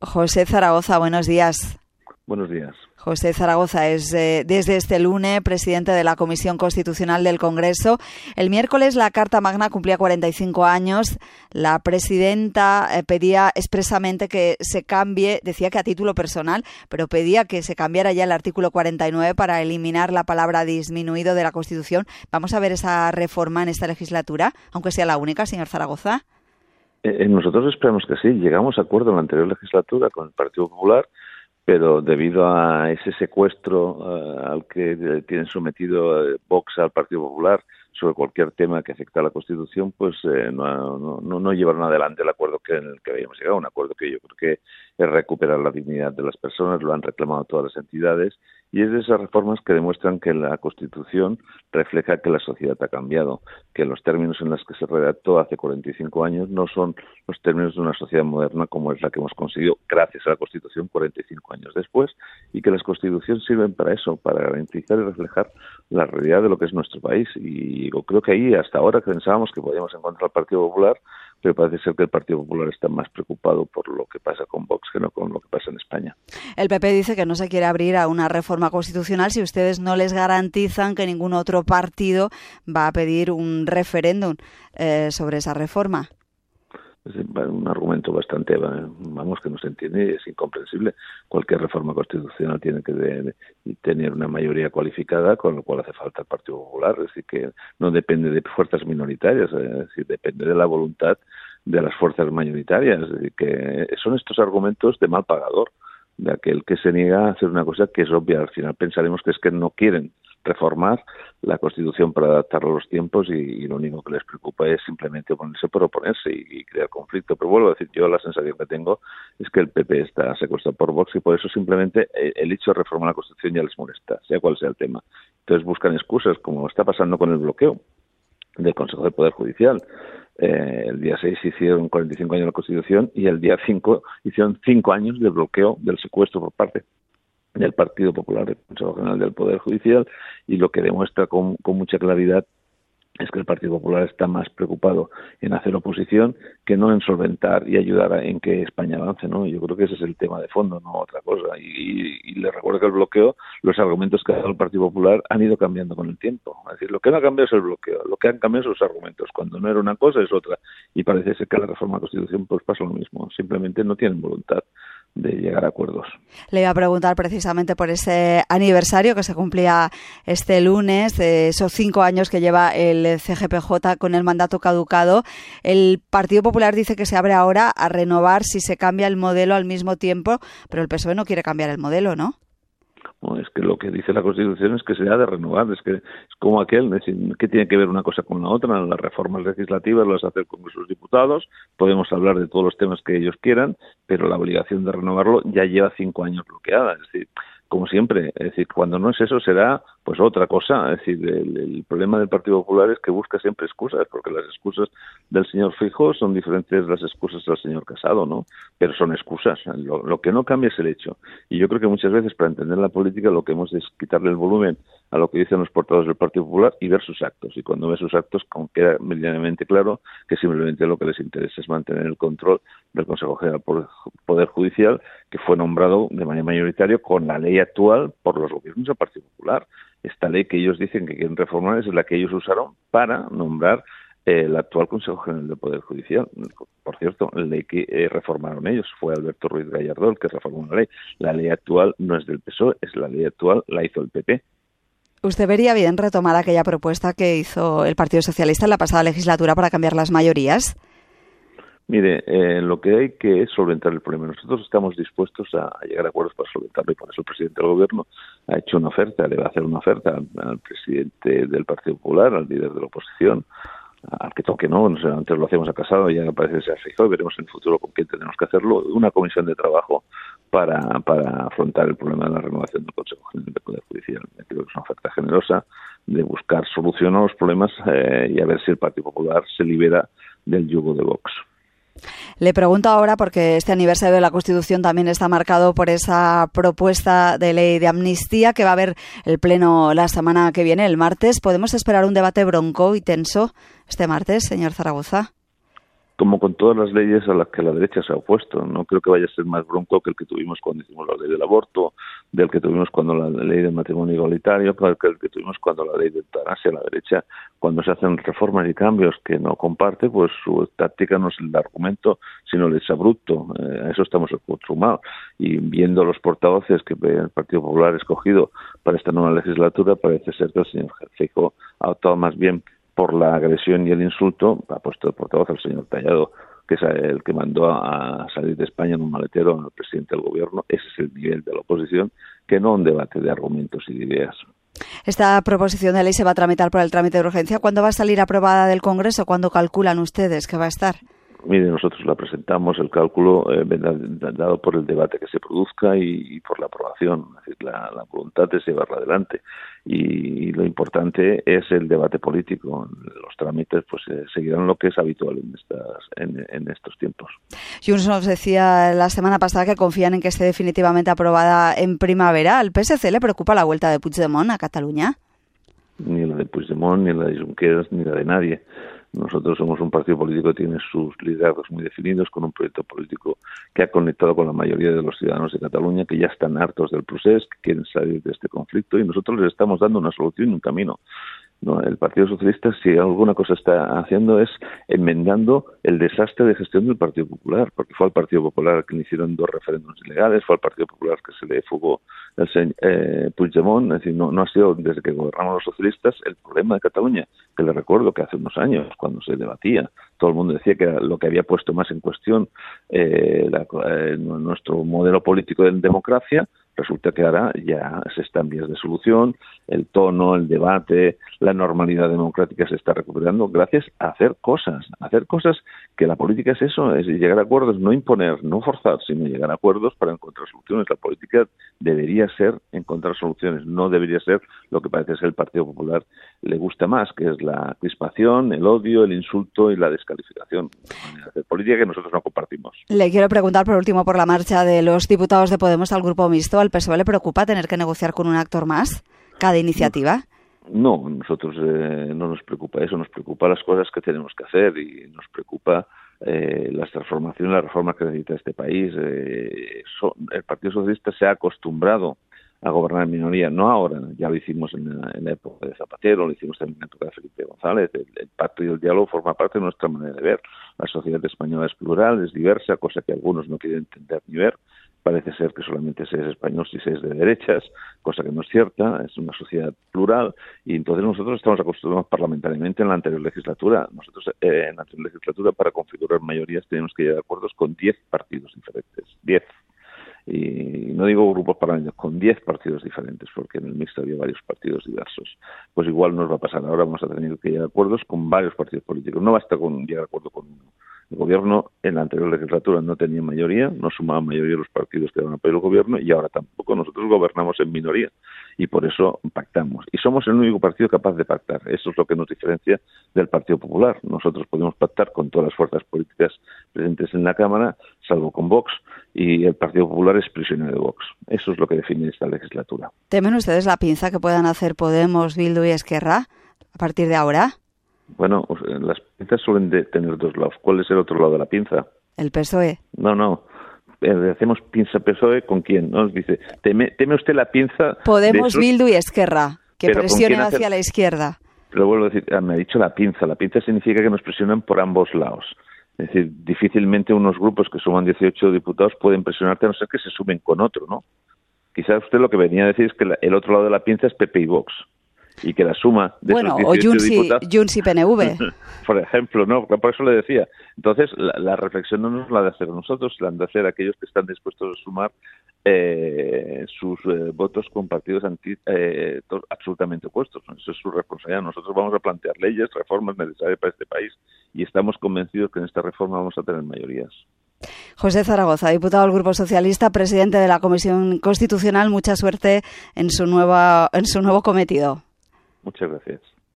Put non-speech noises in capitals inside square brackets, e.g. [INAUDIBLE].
José Zaragoza, buenos días. Buenos días. José Zaragoza es eh, desde este lunes presidente de la Comisión Constitucional del Congreso. El miércoles la Carta Magna cumplía 45 años. La presidenta eh, pedía expresamente que se cambie, decía que a título personal, pero pedía que se cambiara ya el artículo 49 para eliminar la palabra disminuido de la Constitución. Vamos a ver esa reforma en esta legislatura, aunque sea la única, señor Zaragoza. Eh, nosotros esperamos que sí. Llegamos a acuerdo en la anterior legislatura con el Partido Popular pero debido a ese secuestro eh, al que tienen sometido eh, Vox al Partido Popular sobre cualquier tema que afecta a la Constitución, pues eh, no, no, no, llevaron adelante el acuerdo que, en el que habíamos llegado, un acuerdo que yo creo que es recuperar la dignidad de las personas, lo han reclamado todas las entidades y es de esas reformas que demuestran que la Constitución refleja que la sociedad ha cambiado, que los términos en los que se redactó hace 45 años no son los términos de una sociedad moderna como es la que hemos conseguido gracias a la Constitución 45 años después y que las constituciones sirven para eso, para garantizar y reflejar la realidad de lo que es nuestro país. Y creo que ahí hasta ahora pensábamos que podíamos encontrar al Partido Popular pero parece ser que el Partido Popular está más preocupado por lo que pasa con Vox que no con lo que pasa en España. El PP dice que no se quiere abrir a una reforma constitucional si ustedes no les garantizan que ningún otro partido va a pedir un referéndum eh, sobre esa reforma es un argumento bastante, vamos, que no se entiende es incomprensible. Cualquier reforma constitucional tiene que tener una mayoría cualificada, con lo cual hace falta el Partido Popular. Es decir, que no depende de fuerzas minoritarias, es decir, depende de la voluntad de las fuerzas mayoritarias. Es decir, que son estos argumentos de mal pagador, de aquel que se niega a hacer una cosa que es obvia. Al final pensaremos que es que no quieren reformar la Constitución para adaptarlo a los tiempos y, lo único que les preocupa es simplemente oponerse por oponerse y, crear conflicto. Pero vuelvo a decir, yo la sensación que tengo es que el PP está secuestrado por Vox y por eso simplemente eh, el hecho de reformar la Constitución ya les molesta, sea cual sea el tema. Entonces buscan excusas, como está pasando con el bloqueo del Consejo del Poder Judicial. Eh, el día 6 hicieron 45 años de la Constitución y el día 5 hicieron 5 años de bloqueo del secuestro por parte del Partido Popular del Consejo General del Poder Judicial y lo que demuestra con, mucha claridad es que el Partido Popular está más preocupado en hacer oposición que no en solventar y ayudar a, en que España avance, ¿no? Yo creo que ese es el tema de fondo, no otra cosa. Y, y, le recuerdo que el bloqueo, los argumentos que ha dado el Partido Popular han ido cambiando con el tiempo. Es decir, lo que no ha cambiado es el bloqueo, lo que han cambiado son los argumentos. Cuando no era una cosa es otra. Y parece ser que la reforma de la Constitución pues pasa lo mismo. Simplemente no tienen voluntad de llegar a acuerdos. Le iba a preguntar precisamente por ese aniversario que se cumplía este lunes, esos cinco años que lleva el CGPJ con el mandato caducado. El Partido Popular dice que se abre ahora a renovar si se cambia el modelo al mismo tiempo, pero el PSOE no quiere cambiar el modelo, ¿no? Es que lo que dice la Constitución es que se ha de renovar, es que es como aquel, es decir, ¿qué tiene que ver una cosa con la otra? Las reformas legislativas las hace el Congreso los Diputados, podemos hablar de todos los temas que ellos quieran, pero la obligación de renovarlo ya lleva cinco años bloqueada, es decir, como siempre, es decir, cuando no es eso será pues otra cosa, es decir, el, problema del Partido Popular es que busca siempre excusas, porque las excusas del señor Fijo son diferentes de las excusas del señor Casado, ¿no? Pero son excusas, lo, lo, que no cambia es el hecho. Y yo creo que muchas veces para entender la política lo que hemos es quitarle el volumen a lo que dicen los portadores del Partido Popular y ver sus actos. Y cuando ve sus actos queda medianamente claro que simplemente lo que les interesa es mantener el control del Consejo General del Poder Judicial, que fue nombrado de manera mayoritaria con la ley actual por los gobiernos del Partido Popular. Esta ley que ellos dicen que quieren reformar es la que ellos usaron para nombrar el actual Consejo General del Poder Judicial. Por cierto, la ley que eh, reformaron ellos fue Alberto Ruiz Gallardo que reformó la ley. La ley actual no es del PSOE, es la ley actual, la hizo el PP. ¿Usted vería bien retomar aquella propuesta que hizo el Partido Socialista en la pasada legislatura para cambiar las mayorías? Mire, eh, lo que hay que es solventar el problema. Nosotros estamos dispuestos a, llegar a acuerdos para solventarlo y por eso el presidente del gobierno ha hecho una oferta, le va a hacer una oferta al, presidente del Partido Popular, al líder de la oposición, al que toque, ¿no? antes lo hacemos a Casado, ya parece que se ha fijado veremos en el futuro con quién tenemos que hacerlo. Una comisión de trabajo para, para afrontar el problema de la renovación del Consejo General del Poder Judicial. Creo que es una oferta generosa de buscar solución a los problemas eh, y a ver si el Partido Popular se libera del yugo de Vox. Le pregunto ahora, porque este aniversario de la Constitución también está marcado por esa propuesta de ley de amnistía que va a haber el Pleno la semana que viene, el martes. ¿Podemos esperar un debate bronco y tenso este martes, señor Zaragoza? Como con todas las leyes a las que la derecha se ha opuesto. No creo que vaya a ser más bronco que el que tuvimos cuando hicimos la ley del aborto, del que tuvimos cuando la ley del matrimonio igualitario, que el que tuvimos cuando la ley de eutanasia. La derecha, cuando se hacen reformas y cambios que no comparte, pues su táctica no es el argumento, sino el abrupto. Eh, a eso estamos acostumbrados. Y viendo los portavoces que el Partido Popular ha escogido para esta nueva legislatura, parece ser que el señor Fijo ha optado más bien por la agresión y el insulto, ha puesto de portavoz al señor Tallado, que es el que mandó a salir de España en un maletero al presidente del gobierno. Ese es el nivel de la oposición, que no un debate de argumentos y de ideas. Esta proposición de ley se va a tramitar por el trámite de urgencia. ¿Cuándo va a salir aprobada del Congreso? ¿Cuándo calculan ustedes que va a estar? Mire, nosotros la presentamos, el cálculo eh, dado por el debate que se produzca y, por la aprobación, es decir, la, voluntad es llevarla adelante. Y, lo importante es el debate político. Los trámites pues eh, seguirán lo que es habitual en, estas, en, estos tiempos. Junts nos decía la semana pasada que confían en que esté definitivamente aprobada en primavera. ¿Al PSC le preocupa la vuelta de Puigdemont a Cataluña? Ni la de Puigdemont, ni la de Junqueras, ni la de nadie nosotros somos un partido político que tiene sus liderazgos muy definidos, con un proyecto político que ha conectado con la mayoría de los ciudadanos de Cataluña, que ya están hartos del procés, que quieren salir de este conflicto, y nosotros les estamos dando una solución y un camino. No, el Partido Socialista, si alguna cosa está haciendo, es enmendando el desastre de gestión del Partido Popular, porque fue al Partido Popular que le hicieron dos referéndums ilegales, fue al Partido Popular que se le fugó el eh, Puigdemont, es decir, no, no ha sido desde que gobernamos los socialistas el problema de Cataluña, le recuerdo que hace unos años, cuando se debatía, todo el mundo decía que lo que había puesto más en cuestión eh, eh nuestro modelo político de democracia, resulta que ahora ya se está en vías de solución, el tono, el debate, la normalidad democrática se está recuperando gracias a hacer cosas, hacer cosas que la política es eso, es llegar a acuerdos, no imponer, no forzar, sino llegar a acuerdos para encontrar soluciones. La política debería ser encontrar soluciones, no debería ser lo que parece ser el Partido Popular le gusta más, que es la crispación, el odio, el insulto y la descalificación. De política que nosotros no compartimos. Le quiero preguntar por último por la marcha de los diputados de Podemos al grupo mixto. ¿Al PSOE le preocupa tener que negociar con un actor más cada iniciativa? No, nosotros eh, no nos preocupa eso, nos preocupa las cosas que tenemos que hacer y nos preocupa eh, las transformaciones, las reformas que necesita este país. Eh, el Partido Socialista se ha acostumbrado a gobernar en minoría, no ahora, ya lo hicimos en la, época de Zapatero, lo hicimos también en la época de Felipe González, el, pacto y el diálogo forma parte de nuestra manera de ver. La sociedad española es plural, es diversa, cosa que algunos no quieren entender ni ver. Parece ser que solamente se es español si se es de derechas, cosa que no es cierta, es una sociedad plural y entonces nosotros estamos acostumbrados parlamentariamente en la anterior legislatura. Nosotros eh, en la anterior legislatura para configurar mayorías tenemos que llegar a acuerdos con 10 partidos diferentes, 10 y no digo grupos parlamentarios, con 10 partidos diferentes, porque en el mixto había varios partidos diversos. Pues igual nos va a pasar ahora, vamos a tener que llegar a acuerdos con varios partidos políticos. No basta con llegar a acuerdo con uno. El gobierno en la anterior legislatura no tenía mayoría, no sumaban mayoría los partidos que daban apoyo al gobierno y ahora tampoco. Nosotros gobernamos en minoría y por eso pactamos. Y somos el único partido capaz de pactar. Eso es lo que nos diferencia del Partido Popular. Nosotros podemos pactar con todas las fuerzas políticas presentes en la Cámara, salvo con Vox, y el Partido Popular es prisionero de Vox. Eso es lo que define esta legislatura. ¿Temen ustedes la pinza que puedan hacer Podemos, Bildu y Esquerra a partir de ahora? Bueno, las pinzas suelen tener dos lados. ¿Cuál es el otro lado de la pinza? El PSOE. No, no. Eh, hacemos pinza PSOE con quién, ¿no? Dice, teme, usted la pinza. Podemos, Bildu y Esquerra, que presionen hacia la izquierda. Pero vuelvo a decir, ah, me ha dicho la pinza. La pinza significa que nos presionan por ambos lados. Es decir, difícilmente unos grupos que suman 18 diputados pueden presionarte a no ser que se sumen con otro, ¿no? Quizás usted lo que venía a decir es que el otro lado de la pinza es PP y Vox y que la suma de bueno, esos 18 o diputados... y PNV. [LAUGHS] por ejemplo, ¿no? Por eso le decía. Entonces, la, reflexión no nos la de hacer nosotros, la han de hacer aquellos que están dispuestos a sumar eh, sus eh, votos con partidos anti, eh, absolutamente opuestos. Eso es su responsabilidad. Nosotros vamos a plantear leyes, reformas necesarias para este país y estamos convencidos que en esta reforma vamos a tener mayorías. José Zaragoza, diputado del Grupo Socialista, presidente de la Comisión Constitucional, mucha suerte en su, nueva, en su nuevo cometido. Muchas gracias.